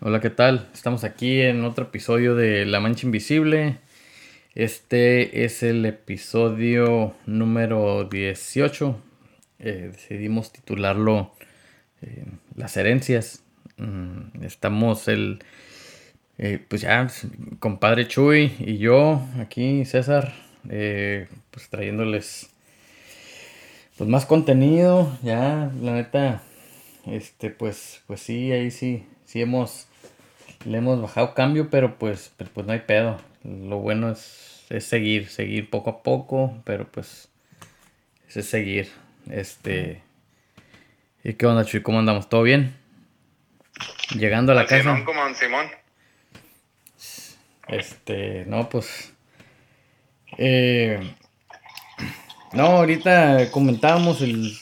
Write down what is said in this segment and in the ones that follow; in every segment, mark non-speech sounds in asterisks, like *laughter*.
Hola, ¿qué tal? Estamos aquí en otro episodio de La Mancha Invisible. Este es el episodio número 18. Eh, decidimos titularlo eh, Las herencias. Mm, estamos el, eh, pues ya, compadre Chuy y yo aquí, César, pues trayéndoles pues más contenido. Ya, la neta, este, pues, pues sí, ahí sí, sí hemos le hemos bajado cambio, pero pues, pues no hay pedo. Lo bueno es, es seguir, seguir poco a poco, pero pues es seguir. Este. ¿Y qué onda, Chuy? ¿Cómo andamos? ¿Todo bien? Llegando a la casa. Simón, como Simón. Este, no, pues. Eh, no, ahorita comentábamos el,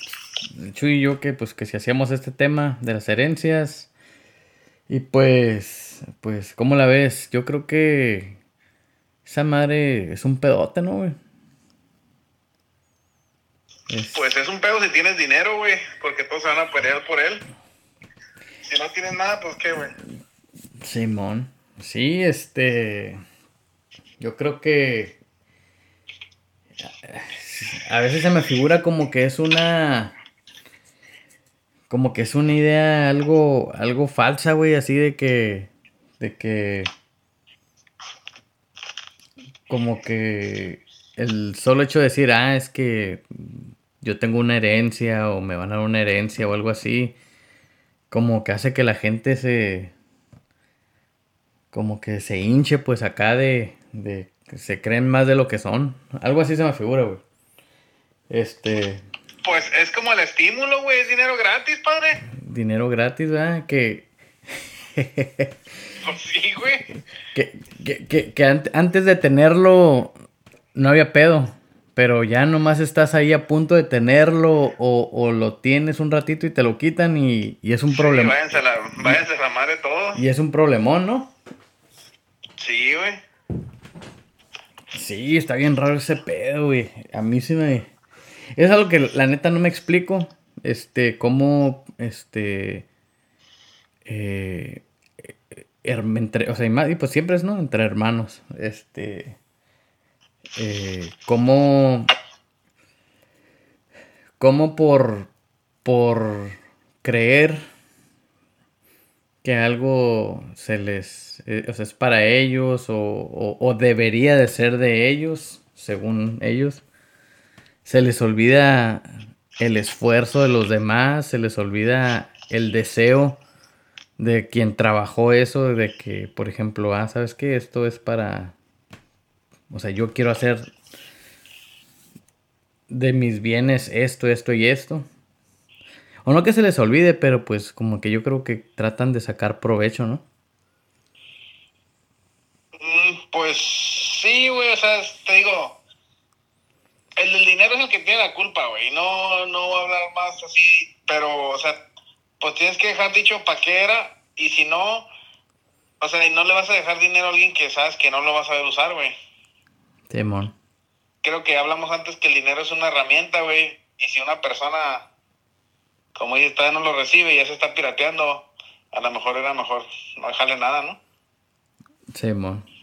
el Chuy y yo que pues que si hacíamos este tema de las herencias. Y pues pues, ¿cómo la ves? Yo creo que esa madre es un pedote, ¿no, güey? Pues es un pedo si tienes dinero, güey, porque todos se van a pelear por él. Si no tienes nada, pues qué, güey. Simón. Sí, este. Yo creo que. A veces se me figura como que es una como que es una idea algo, algo falsa, güey, así de que, de que, como que el solo hecho de decir, ah, es que yo tengo una herencia o me van a dar una herencia o algo así, como que hace que la gente se, como que se hinche pues acá de, de, se creen más de lo que son, algo así se me figura, güey. Este, pues es como el estímulo, güey, es dinero gratis, padre. Dinero gratis, ¿verdad? Que... pues *laughs* sí, güey. Que, antes de tenerlo no había pedo, pero ya nomás estás ahí a punto de tenerlo o, lo tienes un ratito y te lo quitan y, es un problema. Váyanse a la, váyanse a la madre todo. Y es un problemón, ¿no? Sí, güey. Sí, está bien raro ese pedo, güey. A mí sí me es algo que la neta no me explico. Este, cómo, este, eh, entre, o sea, y pues siempre es, ¿no? Entre hermanos. Este, eh, cómo, cómo por, por creer que algo se les, eh, o sea, es para ellos o, o debería de ser de ellos, según ellos se les olvida el esfuerzo de los demás, se les olvida el deseo de quien trabajó eso, de que, por ejemplo, ah, ¿sabes qué? Esto es para, o sea, yo quiero hacer de mis bienes esto, esto y esto. O no que se les olvide, pero pues como que yo creo que tratan de sacar provecho, ¿no? Mm, pues sí, güey, o sea, te digo, el del dinero es el que tiene la culpa, güey. No, no voy a hablar más así, pero, o sea, pues tienes que dejar dicho para qué era y si no, o sea, no le vas a dejar dinero a alguien que sabes que no lo vas a saber usar, güey. Simón. Creo que hablamos antes que el dinero es una herramienta, güey. Y si una persona, como dice, todavía no lo recibe y ya se está pirateando, a lo mejor era mejor no dejarle nada, ¿no? Simón.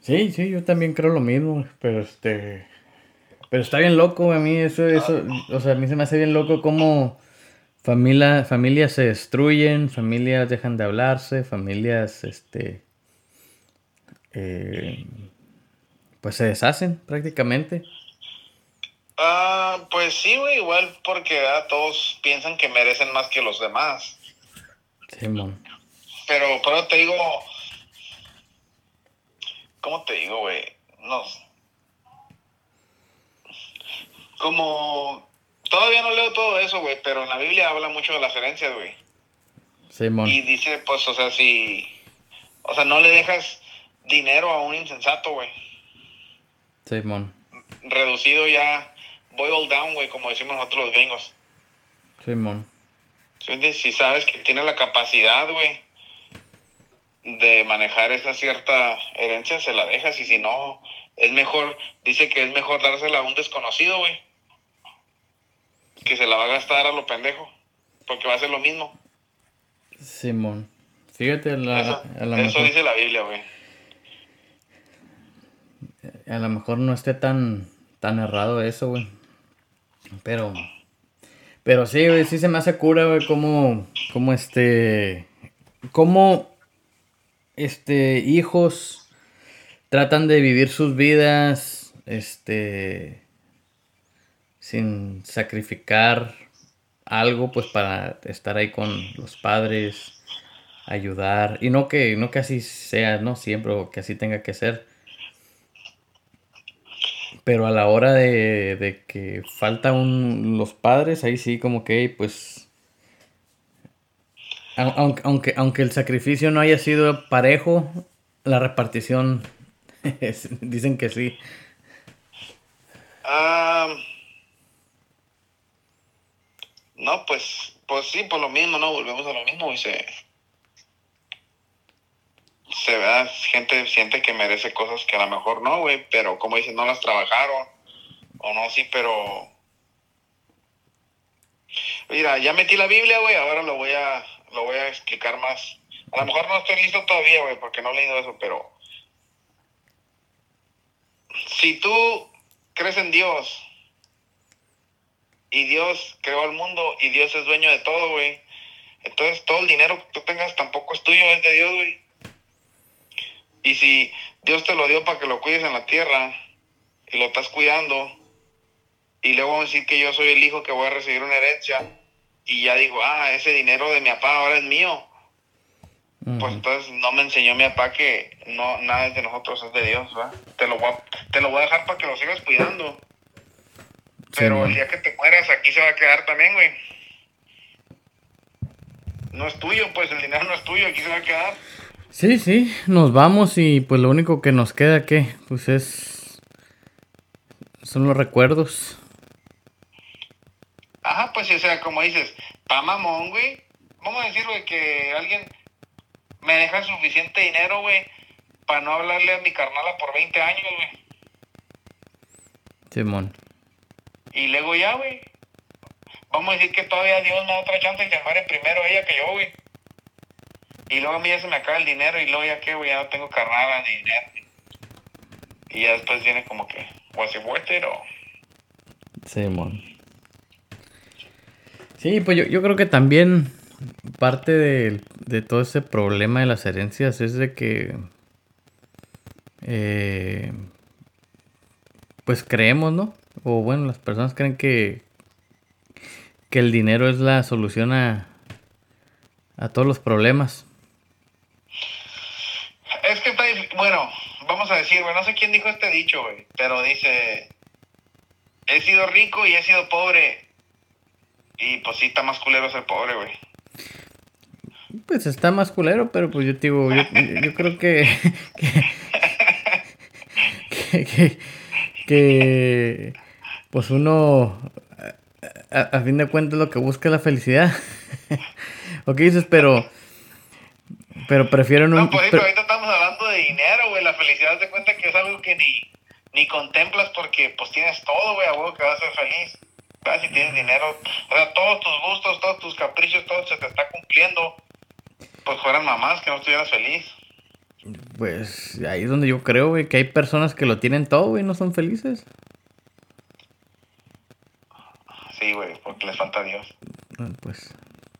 Sí, sí, yo también creo lo mismo, pero este... Pero está bien loco, a mí eso, eso, o sea, a mí se me hace bien loco cómo familia, familias se destruyen, familias dejan de hablarse, familias, este, eh, pues se deshacen prácticamente. Ah, pues sí, güey, igual porque ah, todos piensan que merecen más que los demás. Simón. pero, pero te digo, ¿Cómo te digo, güey? No. Como. Todavía no leo todo eso, güey, pero en la Biblia habla mucho de las herencias, güey. Simón. Y dice, pues, o sea, si. O sea, no le dejas dinero a un insensato, güey. Simón. Reducido ya, boil down, güey, como decimos nosotros los gringos. Simón. Si sabes que tiene la capacidad, güey, de manejar esa cierta herencia, se la dejas y si no, es mejor, dice que es mejor dársela a un desconocido, güey. Que se la va a gastar a lo pendejo, porque va a ser lo mismo. Simón. Fíjate, la, Eso, a lo eso mejor, dice la Biblia, güey. a lo mejor no esté tan, tan errado eso, güey. Pero, pero sí, güey, sí se me hace cura, güey, como, como este, como, este, hijos tratan de vivir sus vidas, este, sin sacrificar algo, pues, para estar ahí con los padres, ayudar, y no que, no que así sea, no siempre, o que así tenga que ser. Pero a la hora de, de que falta un, los padres, ahí sí como que, pues, aunque, aunque, aunque el sacrificio no haya sido parejo, la repartición *laughs* es- dicen que sí. Ah, no, pues, pues sí, por lo mismo, ¿no? Volvemos a lo mismo y se, se ve, gente siente que merece cosas que a lo mejor no, güey, pero como dicen, no las trabajaron, o no, sí, pero... Mira, ya metí la Biblia, güey, ahora lo voy a, lo voy a explicar más. A lo mejor no estoy listo todavía, güey, porque no he leído eso, pero... Si tú crees en Dios y Dios creó el mundo y Dios es dueño de todo, güey. Entonces todo el dinero que tú tengas tampoco es tuyo, es de Dios, güey. Y si Dios te lo dio para que lo cuides en la tierra y lo estás cuidando y luego vamos decir que yo soy el hijo que voy a recibir una herencia y ya digo, ah, ese dinero de mi papá ahora es mío. Pues entonces no me enseñó mi papá que no nada es de nosotros, es de Dios, ¿va? Te lo voy a, te lo voy a dejar para que lo sigas cuidando. Pero Simón. el día que te mueras, aquí se va a quedar también, güey. No es tuyo, pues el dinero no es tuyo, aquí se va a quedar. Sí, sí, nos vamos y pues lo único que nos queda, ¿qué? Pues es... Son los recuerdos. Ajá, pues o sea, como dices, pa' mamón, güey. Vamos a decir, güey, que alguien me deja suficiente dinero, güey, para no hablarle a mi carnala por 20 años, güey. Simón. Y luego ya, güey. Vamos a decir que todavía Dios me da otra chance y se muere primero ella que yo, güey. Y luego a mí ya se me acaba el dinero y luego ya que, güey, ya no tengo carnada ni dinero. Y ya después viene como que, ¿was it worth it o...? Simón. Sí, pues yo, yo creo que también parte de, de todo ese problema de las herencias es de que eh, pues creemos, ¿no? O bueno, las personas creen que, que el dinero es la solución a, a todos los problemas. Es que difí- bueno, vamos a decir, no sé quién dijo este dicho, pero dice, he sido rico y he sido pobre. Y pues sí, está más culero ser pobre, güey. Pues está más culero, pero pues yo te digo, yo, yo creo que que, que, que, pues uno a, a fin de cuentas lo que busca es la felicidad. *laughs* ¿O qué dices? Pero pero prefiero no, No, pues pero ahorita estamos hablando de dinero, güey. La felicidad te cuenta que es algo que ni, ni contemplas porque pues tienes todo, güey, a huevo que vas a ser feliz. Si tienes dinero, o sea, todos tus gustos, todos tus caprichos, todo se te está cumpliendo. Pues fueran mamás que no estuvieras feliz. pues ahí es donde yo creo, güey, que hay personas que lo tienen todo, güey, y no son felices. Sí, güey, porque les falta Dios. Ah, Pues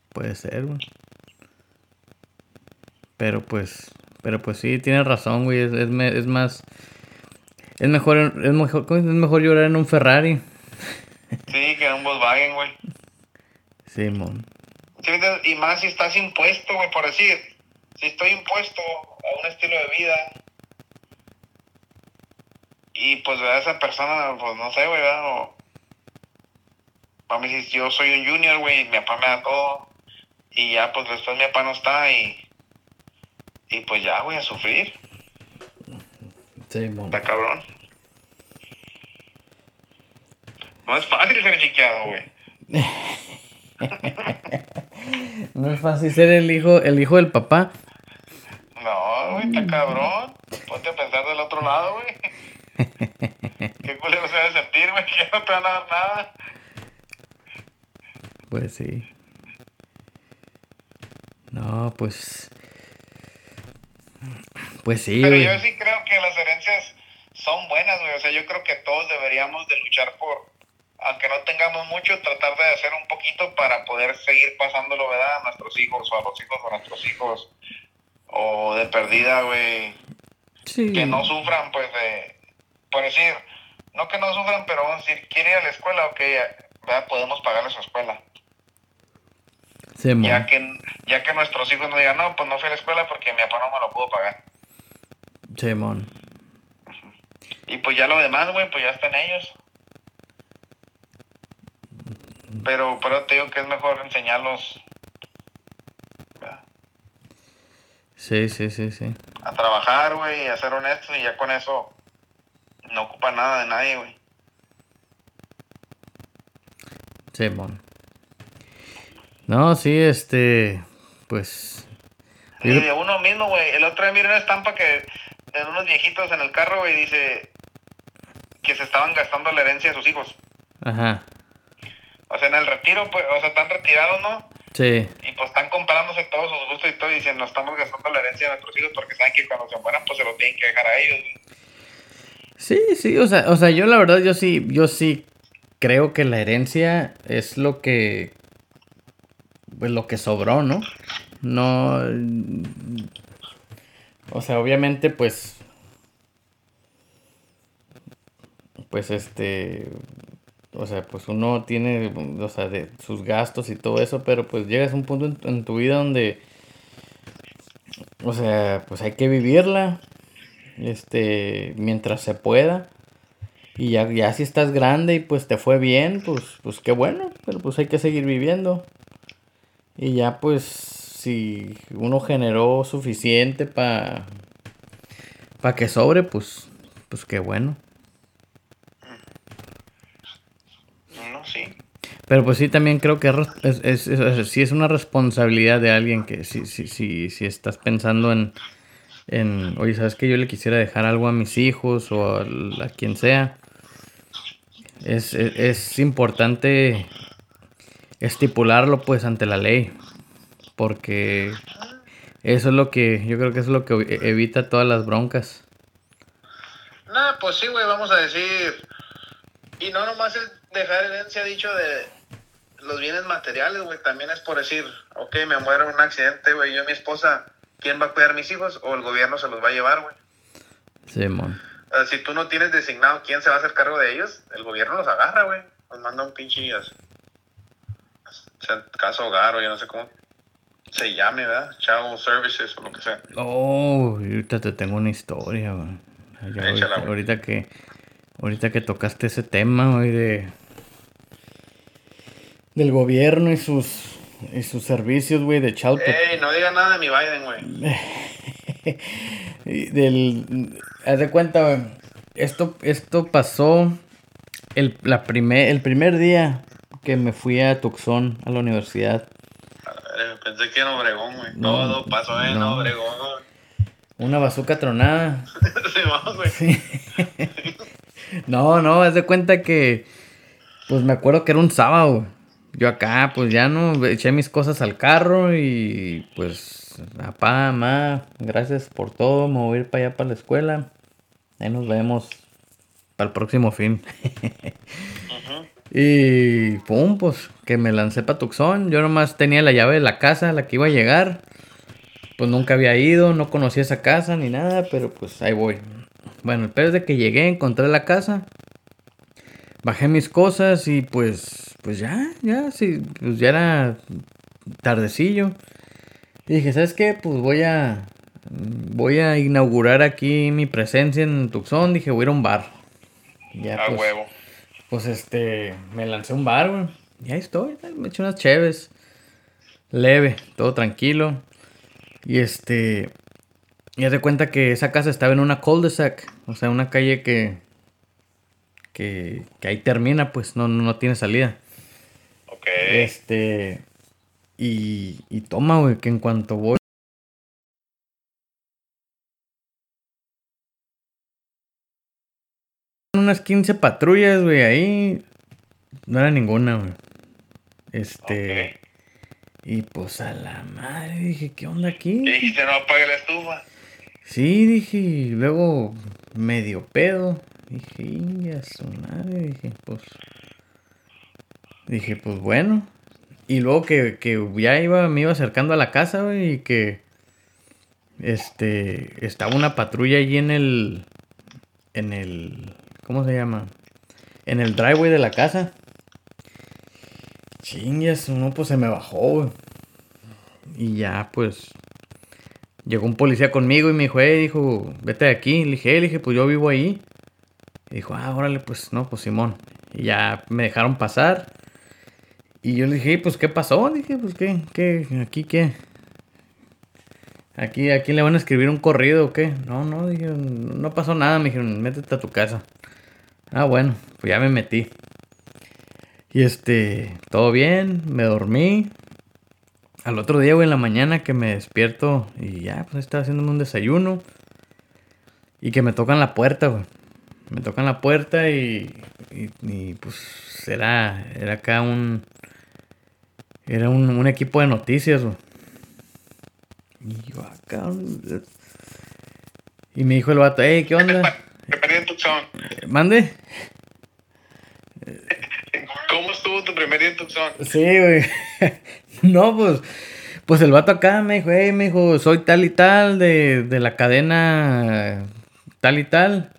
puede ser, güey. Pero pues, pero pues sí, tienes razón, güey. Es, es, es más, es mejor, es mejor. Es mejor llorar en un Ferrari. Sí, que un Volkswagen, güey. Simón. Sí, y más si estás impuesto, güey, por decir, si estoy impuesto a un estilo de vida y pues ¿verdad? esa persona, pues no sé, güey, ¿verdad? O, a decir, yo soy un junior, güey, mi papá me da todo y ya pues después mi papá no está y, y pues ya, güey, a sufrir, Simón. está cabrón. No es fácil ser chiqueado, güey. *laughs* No es fácil ser el hijo, el hijo del papá. No, güey, está cabrón. Ponte a pensar del otro lado, güey. *laughs* Qué culero se debe sentir, güey, que no te van a dar nada. Pues sí. No, pues. Pues sí, Pero güey. yo sí creo que las herencias son buenas, güey. O sea, yo creo que todos deberíamos de luchar por, aunque no tengamos mucho, tratar de hacer un poquito para poder seguir pasándolo, ¿verdad? A nuestros hijos o a los hijos de nuestros hijos. O de perdida, güey. Sí. Que no sufran, pues, de, por decir, no que no sufran, pero vamos a decir, quiere ir a la escuela, ok, ¿verdad? Podemos pagarle su escuela. Sí. Ya que, ya que nuestros hijos no digan, no, pues no fui a la escuela porque mi papá no me lo pudo pagar. Simón. Y pues ya lo demás, güey, pues ya están ellos. Pero, pero te digo que es mejor enseñarlos ¿verdad? Sí, sí, sí, sí. a trabajar, güey, a ser honestos y ya con eso no ocupa nada de nadie, güey. Simón. No, sí, este. Pues. Y de uno mismo, güey. El otro día miré una estampa que de unos viejitos en el carro, güey, dice que se estaban gastando la herencia de sus hijos. Ajá. O sea, en el retiro, pues, o sea, están retirados, ¿no? Sí. Y pues están comparándose todos sus gustos y todo y dicen, nos estamos gastando la herencia de nuestros hijos porque saben que cuando se mueran, pues se lo tienen que dejar a ellos. Sí, sí, o sea, o sea, yo la verdad, yo sí, yo sí creo que la herencia es lo que. Pues lo que sobró, ¿no? No. O sea, obviamente, pues. Pues este. O sea, pues uno tiene, o sea, de sus gastos y todo eso, pero pues llegas a un punto en, en tu vida donde. O sea, pues hay que vivirla este, mientras se pueda. Y ya, ya si estás grande y pues te fue bien, pues, pues qué bueno, pero pues hay que seguir viviendo. Y ya pues si uno generó suficiente para para que sobre, pues, pues qué bueno. No, sí. Pero pues sí, también creo que es, es, es, sí es una responsabilidad de alguien que si, si, si, si estás pensando en, en, oye, ¿sabes que Yo le quisiera dejar algo a mis hijos o a, quien sea. Es, es, es importante estipularlo pues ante la ley. Porque eso es lo que, yo creo que eso es lo que e- evita todas las broncas. Nah, pues sí, güey, vamos a decir. Y no nomás es dejar herencia dicho de los bienes materiales, güey. También es por decir, ok, me muero en un accidente, güey. Yo y mi esposa, ¿quién va a cuidar a mis hijos? O el gobierno se los va a llevar, güey. Simón. O sea, si tú no tienes designado quién se va a hacer cargo de ellos, el gobierno los agarra, güey. Los manda un pinche. O sea, caso hogar o yo no sé cómo se llame, ¿verdad? Child Services o lo que sea. Oh, ahorita te tengo una historia, ahorita, güey. ahorita que ahorita que tocaste ese tema, güey, de del gobierno y sus y sus servicios, güey, de child Ey, no diga nada de mi Biden, güey. *laughs* del haz de cuenta, güey. Esto esto pasó el la primer el primer día que me fui a Tucson a la universidad. Pensé que era Obregón, güey. No, Todo pasó en no. Obregón, güey. Una bazuca tronada. *laughs* Sí, vamos, güey. *laughs* No, no, haz de cuenta que. Pues me acuerdo que era un sábado. güey. Yo acá, pues ya no, eché mis cosas al carro y pues, papá, mamá, gracias por todo, me voy a ir para allá para la escuela. Ahí nos vemos para el próximo fin. *laughs* Y pum, pues que me lancé para Tucson. Yo nomás tenía la llave de la casa a la que iba a llegar. Pues nunca había ido, no conocía esa casa ni nada, pero pues ahí voy. Bueno, el peor es de que llegué, encontré la casa. Bajé mis cosas y pues, pues ya, ya, sí, pues ya era tardecillo. Y dije, ¿sabes qué? Pues voy a, voy a inaugurar aquí mi presencia en Tucson. Dije, voy a ir a un bar. Ya, A pues, huevo. pues este, me lancé a un bar, güey. Y ahí estoy, me eché unas cheves. Leve, todo tranquilo. Y este, y haz de cuenta que esa casa estaba en una cul-de-sac. O sea, una calle que, que, que ahí termina, pues no, no tiene salida. Ok. Este, y, y toma, güey, que en cuanto voy. Unas 15 patrullas, güey, ahí. No era ninguna, güey. Este. Ok. Y pues a la madre, dije, ¿qué onda aquí? Dijiste, no apague la estufa. Sí, dije, y luego medio pedo. Dije, ya su madre, dije, pues. Dije, pues bueno. Y luego que, que ya iba, me iba acercando a la casa, güey, y que. Este. Estaba una patrulla allí en el. En el. ¿Cómo se llama? En el driveway de la casa. Chingas, no, pues se me bajó. Y ya, pues. Llegó un policía conmigo y me dijo, eh, dijo, vete de aquí. Le dije, dije, pues yo vivo ahí. Dijo, ah, órale, pues no, pues Simón. Y ya me dejaron pasar. Y yo le dije, pues ¿qué pasó? Dije, pues qué, qué, aquí qué. Aquí, aquí le van a escribir un corrido o qué. No, no, dije, no pasó nada. Me dijeron, métete a tu casa. Ah, bueno, pues ya me metí. Y este, todo bien, me dormí. Al otro día, güey, en la mañana que me despierto y ya, pues estaba haciéndome un desayuno. Y que me tocan la puerta, güey. Me tocan la puerta y, y, pues era, era acá un... Era un, un equipo de noticias. Y yo acá... Y me dijo el vato, hey, ¿qué onda? ¿Mande? ¿Cómo estuvo tu primer día en Tucson? Sí, güey. *laughs* no, pues, pues el vato acá me dijo, hey, me dijo, soy tal y tal de, de la cadena tal y tal.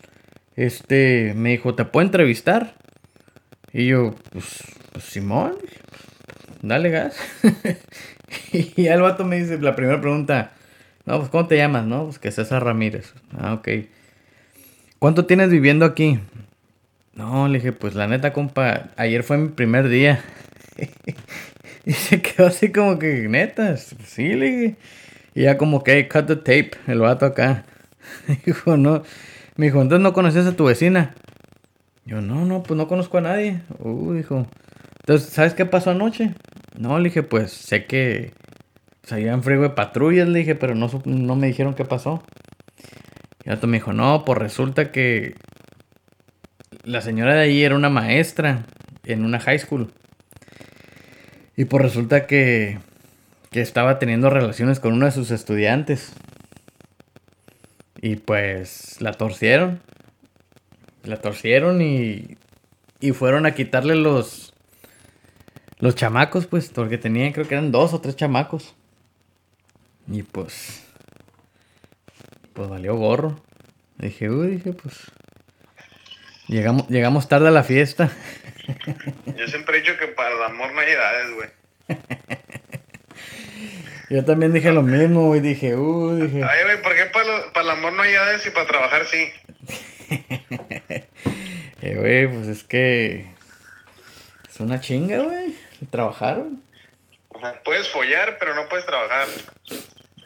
Este, me dijo, ¿te puedo entrevistar? Y yo, pues, pues Simón, dale gas. *laughs* y el vato me dice, la primera pregunta, no, pues, ¿cómo te llamas? No, pues que César Ramírez. Ah, ok. ¿Cuánto tienes viviendo aquí? No, le dije, pues la neta, compa, ayer fue mi primer día. *laughs* y se quedó así como que, neta, sí, le dije. Y ya como que, cut the tape, el vato acá. *laughs* dijo, no. Me dijo, entonces no conoces a tu vecina. Yo, no, no, pues no conozco a nadie. Uh, dijo. Entonces, ¿sabes qué pasó anoche? No, le dije, pues sé que salían frigo de patrullas, le dije, pero no, no me dijeron qué pasó. Y el otro me dijo, no, pues resulta que la señora de ahí era una maestra en una high school. Y pues resulta que, que estaba teniendo relaciones con uno de sus estudiantes. Y pues la torcieron. La torcieron y, y fueron a quitarle los, los chamacos, pues, porque tenían, creo que eran dos o tres chamacos. Y pues, pues valió gorro. Dije, uy, dije, pues, Llegamos, llegamos tarde a la fiesta. *laughs* Yo siempre he dicho que para el amor no hay edades, güey. *laughs* Yo también dije lo mismo, güey. Dije, uh, dije. Ay, güey, ¿por qué para, el amor no hay edades y para trabajar sí? *laughs* eh, güey, pues es que. Es una chinga, güey. Trabajar, Puedes follar, pero no puedes trabajar.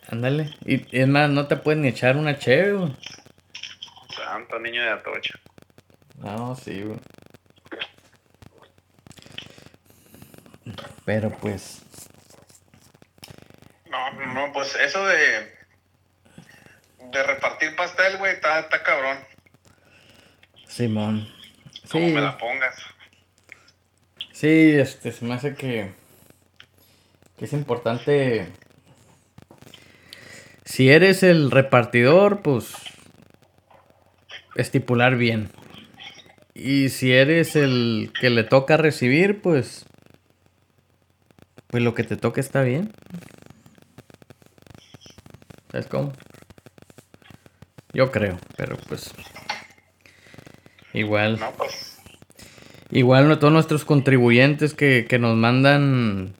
Ándale. Y, es más, no te pueden ni echar una chévere, güey. Santo niño de Atocha. No, sí, güey. Pero pues. No, no, pues eso de. De repartir pastel, güey, está, está cabrón. Simón. Como me la pongas. Sí, este, se me hace que. Que es importante. Si eres el repartidor, pues. Estipular bien. Y si eres el que le toca recibir, pues. Pues lo que te toca está bien. ¿Sabes cómo? Yo creo, pero pues. Igual. Pues. Igual todos nuestros contribuyentes que, que nos mandan.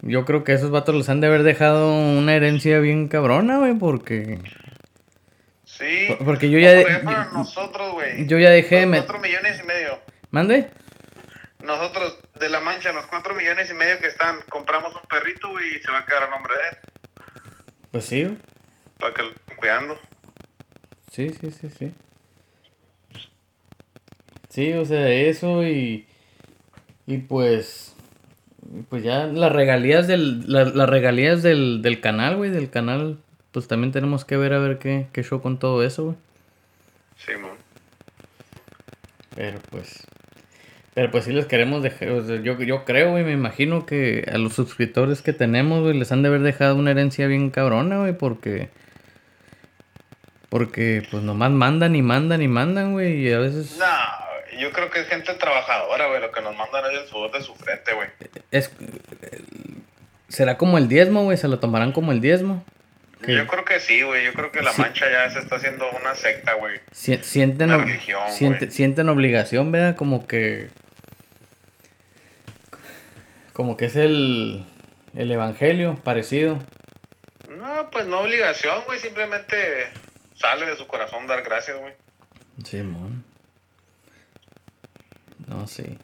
Yo creo que esos vatos les han de haber dejado una herencia bien cabrona, güey, porque. Sí. Porque yo ya. nosotros, güey. Yo ya dejé. Cuatro millones y medio. ¿Mande? Nosotros, de la mancha, los cuatro millones y medio que están, compramos un perrito, güey, y se va a quedar a nombre de él. Pues sí, Para que lo estén cuidando. Sí, sí, sí, sí. Sí, o sea, eso y. Y pues. Pues ya las regalías del. las regalías del, del canal, güey, del canal pues también tenemos que ver a ver qué, qué show con todo eso, güey. Sí, man. Pero pues. Pero pues sí les queremos dejar, o sea, yo, yo creo, güey, me imagino que a los suscriptores que tenemos, güey, les han de haber dejado una herencia bien cabrona, güey, porque... Porque pues nomás mandan y mandan y mandan, güey, y a veces... No, yo creo que es gente trabajadora, güey, lo que nos mandan es el sudor de su frente, güey. Es, ¿Será como el diezmo, güey? ¿Se lo tomarán como el diezmo? Yo creo que sí, güey, yo creo que la Sí. mancha ya se está haciendo una secta, güey. si- sienten, religión, siente- güey. sienten obligación, ¿verdad? Como que... Como que es el, el evangelio parecido. No, pues no obligación, güey, simplemente sale de su corazón dar gracias, güey. Simón. No, sí.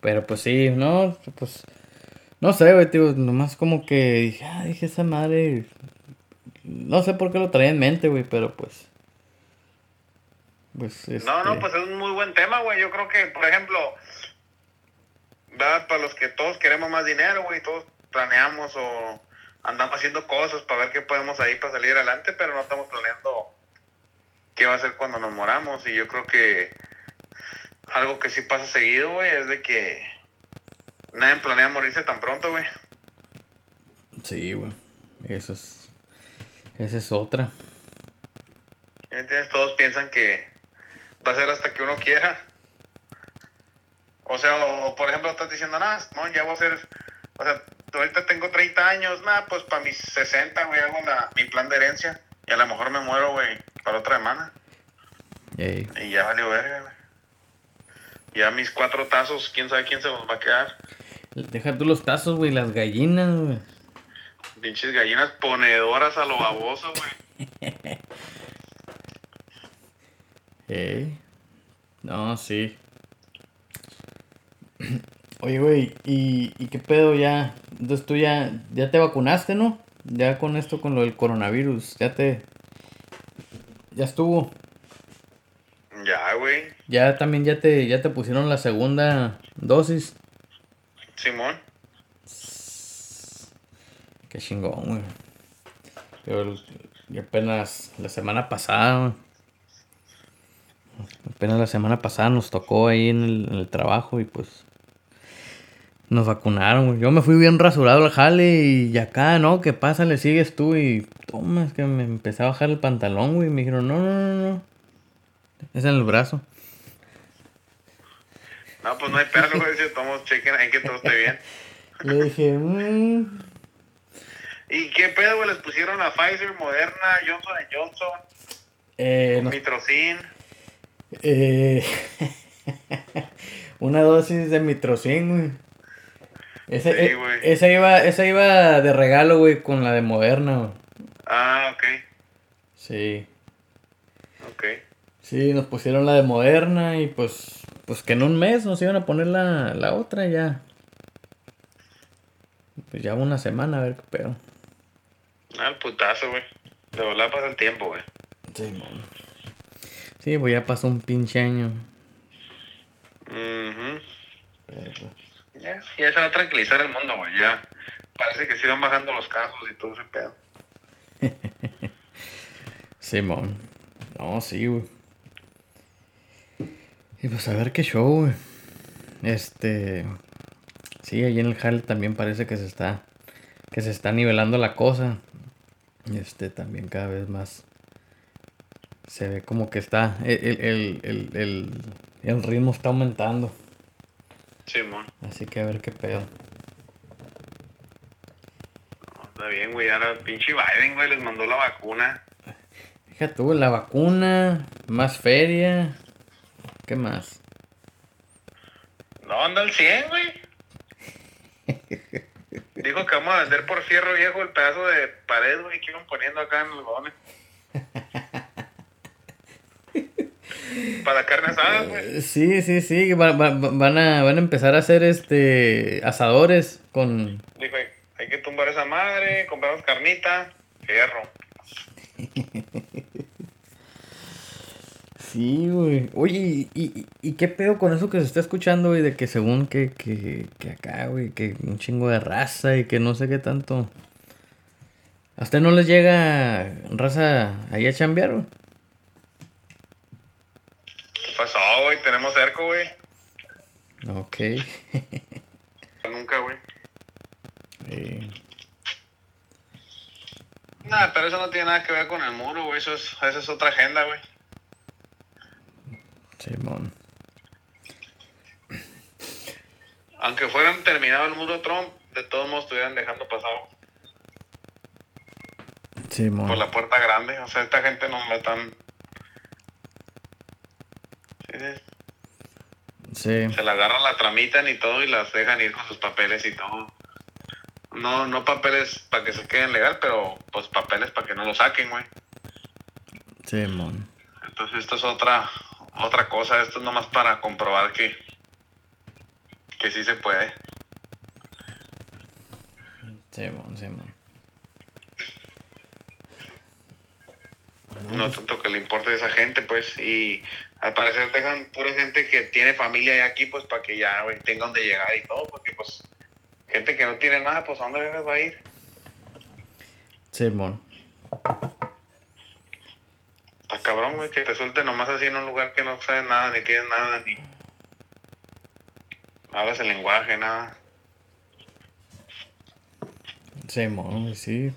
Pero pues sí, no, pues. No sé, güey, tío. Nomás como que dije, ah, dije esa madre. No sé por qué lo traía en mente, güey, pero pues. Pues No, no, este, pues es un muy buen tema, güey. Yo creo que, por ejemplo, ¿verdad? para los que todos queremos más dinero, güey, todos planeamos o andamos haciendo cosas para ver qué podemos ahí para salir adelante, pero no estamos planeando qué va a ser cuando nos moramos. Y yo creo que algo que sí pasa seguido, güey, es de que nadie planea morirse tan pronto, güey. Sí, güey. Eso es. Esa es otra. ¿Me entiendes? Todos piensan que va a ser hasta que uno quiera. O sea, o, por ejemplo, estás diciendo, nada, no, ya voy a ser, o sea, ahorita tengo 30 años, nada, pues para mis 60, güey, hago la, mi plan de herencia. Y a lo mejor me muero, güey, para otra semana. Ey. Y ya valió verga, güey. Ya mis cuatro tazos, quién sabe quién se los va a quedar. Deja tú los tazos, güey, las gallinas, güey. Pinches gallinas ponedoras a lo baboso, güey. *laughs* Ey. No, sí. Oye, güey, ¿y, ¿y qué pedo ya? Entonces tú ya, ya te vacunaste, ¿no? Ya con esto, con lo del coronavirus, ya te... Ya estuvo. Ya, güey. Ya también ya te, ya te pusieron la segunda dosis. Simón. Qué chingón, güey. Yo, apenas la semana pasada, güey. apenas la semana pasada nos tocó ahí en el, en el trabajo y pues nos vacunaron, güey. Yo me fui bien rasurado al jale y acá, ¿no? ¿Qué pasa? Le sigues tú y toma, es que me empecé a bajar el pantalón, güey. Y me dijeron, no, no, no, no. Es en el brazo. No, pues no hay perro, güey, si tomamos chequen ahí que todo esté bien. *laughs* Le dije, mmm. ¿Y qué pedo, güey? Les pusieron a Pfizer, Moderna, Johnson Johnson, Eh, no- Mitrocin. Eh, *laughs* una dosis de mitrocin, güey. Sí, eh, güey. esa iba, esa iba de regalo, güey, con la de Moderna, güey. Ah, ok, Sí. ok. Sí, nos pusieron la de Moderna y pues, pues que en un mes nos iban a poner la, la otra ya. Pues ya una semana, a ver qué pedo. Ah, el putazo, güey. De volar pasa el tiempo, güey. Sí, mon. Sí, pues ya pasó un pinche año. Mhm. Pues, Ya, ya va a tranquilizar el mundo, güey. Ya parece que se van bajando los casos y todo ese pedo. *laughs* Simón. No, sí, güey. Y pues a ver qué show, güey. Este. Sí, ahí en el jale también parece que se está. Que se está nivelando la cosa. Este también cada vez más. Se ve como que está. El, el, el, el- el ritmo está aumentando. Simón. Así que a ver qué pedo. No, está bien, güey. Ahora pinche Biden, güey, les mandó la vacuna. Fíjate, güey, la vacuna. Más feria. ¿Qué más? No, anda al 100, güey. *laughs* Dijo que vamos a vender por fierro viejo el pedazo de pared, güey, que iban poniendo acá en los bones. Para carne asada, güey. Eh, Sí, sí, sí, va- va- van, a, van a empezar a hacer este asadores con... Dijo, hay que tumbar esa madre, compramos carnita, fierro. *laughs* Sí, güey. Oye, ¿y, y, y qué pedo con eso que se está escuchando, güey? De que según que, que, que acá, güey, que un chingo de raza y que no sé qué tanto... ¿A usted no les llega raza ahí a chambear, güey? ¿Qué pasó, cardíaco, güey. Ok. *laughs* Nunca, güey. Eh, Nada, pero eso no tiene nada que ver con el muro, güey. Eso es, esa es otra agenda, güey. Simón. Aunque fueran terminado el muro Trump, de todos modos estuvieran dejando pasado Simón. por la puerta grande. O sea, esta gente no me están... Sí, sí. Sí. Se la agarran, la tramitan y todo y las dejan ir con sus papeles y todo. No, no papeles para que se queden legal, pero pues papeles para que no lo saquen, güey. Simón. Entonces esto es otra otra cosa, esto es nomás para comprobar que que sí se puede. Simón, Simón. No tanto que le importe a esa gente, pues, y al parecer dejan pura gente que tiene familia ya aquí, pues, para que ya, güey, tenga donde llegar y todo, porque, pues, gente que no tiene nada, pues, ¿a dónde vergas va a ir? Simón. Está cabrón, güey, que te suelte nomás así en un lugar que no sabes nada, ni tienes nada, ni hablas el lenguaje, nada. Simón, sí.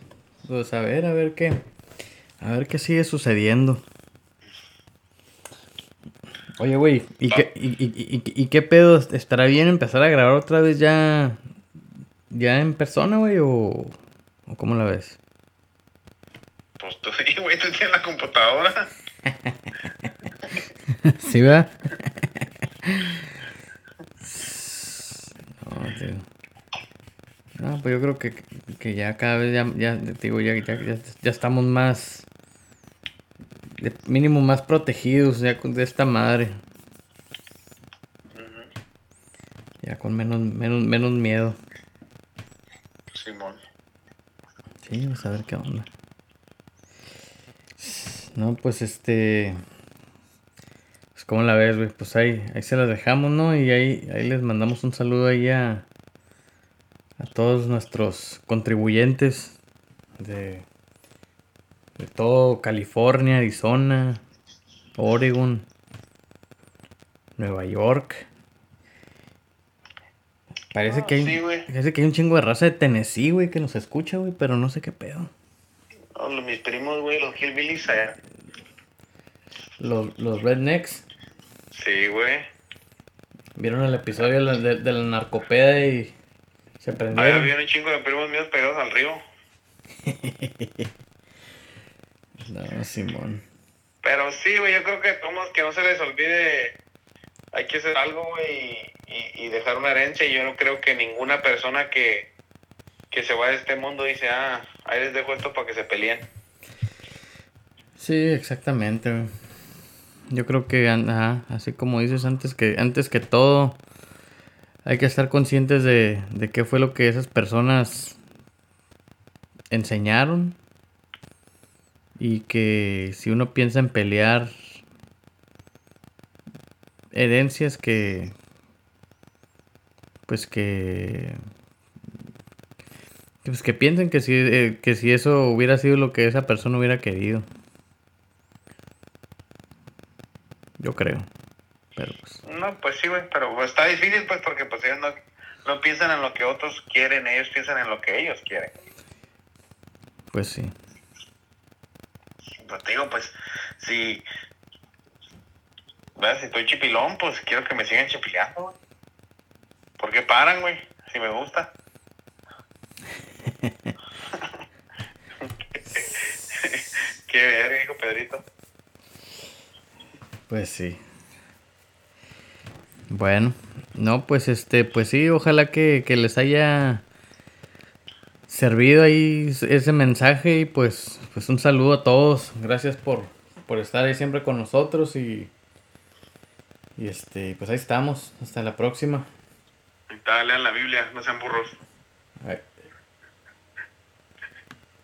Pues a ver, a ver qué. A ver qué sigue sucediendo. Oye, güey, ¿y, qué, y, y, y, y qué pedo? ¿Estará bien empezar a grabar otra vez ya. ya en persona, güey? O, ¿O cómo la ves? Pues tú, sí, güey, tú tienes la computadora. *laughs* ¿Sí, verdad? *laughs* no, tío. No, pues yo creo que, que ya cada vez ya, ya te digo, ya, ya, ya, estamos más, de mínimo más protegidos ya con de esta madre. Ya con menos, menos, menos miedo. Simón. Sí, vamos a ver qué onda. No, pues este. Pues como la ves, güey. Pues ahí, ahí se las dejamos, ¿no? Y ahí, ahí les mandamos un saludo ahí a. A todos nuestros contribuyentes de. De todo California, Arizona, Oregon, Nueva York. Parece que hay, Sí, parece que hay un chingo de raza de Tennessee, güey, que nos escucha, güey, pero no sé qué pedo. Los- mis primos, güey, los hillbillies allá. Los, los rednecks Sí, güey. vieron el episodio de la, de, de la narcopeda y se prendieron. había un chingo de primos míos pegados al río. *laughs* No, Simón. Pero sí, güey, yo creo que como que no se les olvide, hay que hacer algo, güey, y, y- y dejar una herencia. Y yo no creo que ninguna persona que, que se va de este mundo dice, ah, ahí les dejo esto para que se peleen. Sí, exactamente. güey. Yo creo que, ajá, así como dices antes que antes que todo, hay que estar conscientes de, de qué fue lo que esas personas enseñaron y que si uno piensa en pelear herencias que pues que pues que piensen que si eh, que si eso hubiera sido lo que esa persona hubiera querido. Yo creo pero pues No, pues sí, güey, pero pues, está difícil, pues, porque pues ellos no, no piensan en lo que otros quieren, ellos piensan en lo que ellos quieren. pues sí Pues te digo, pues, si, ¿verdad? si estoy chipilón, pues quiero que me sigan chipileando, güey. ¿Por qué paran, güey? Si me gusta. *laughs* *laughs* Qué verga, hijo Pedrito. Pues sí. Bueno, no, pues este, pues sí, ojalá que, que les haya servido ahí ese mensaje y pues, pues un saludo a todos. Gracias por, por estar ahí siempre con nosotros y, y este, pues ahí estamos. Hasta la próxima. Ahí está, lean la Biblia, no sean burros.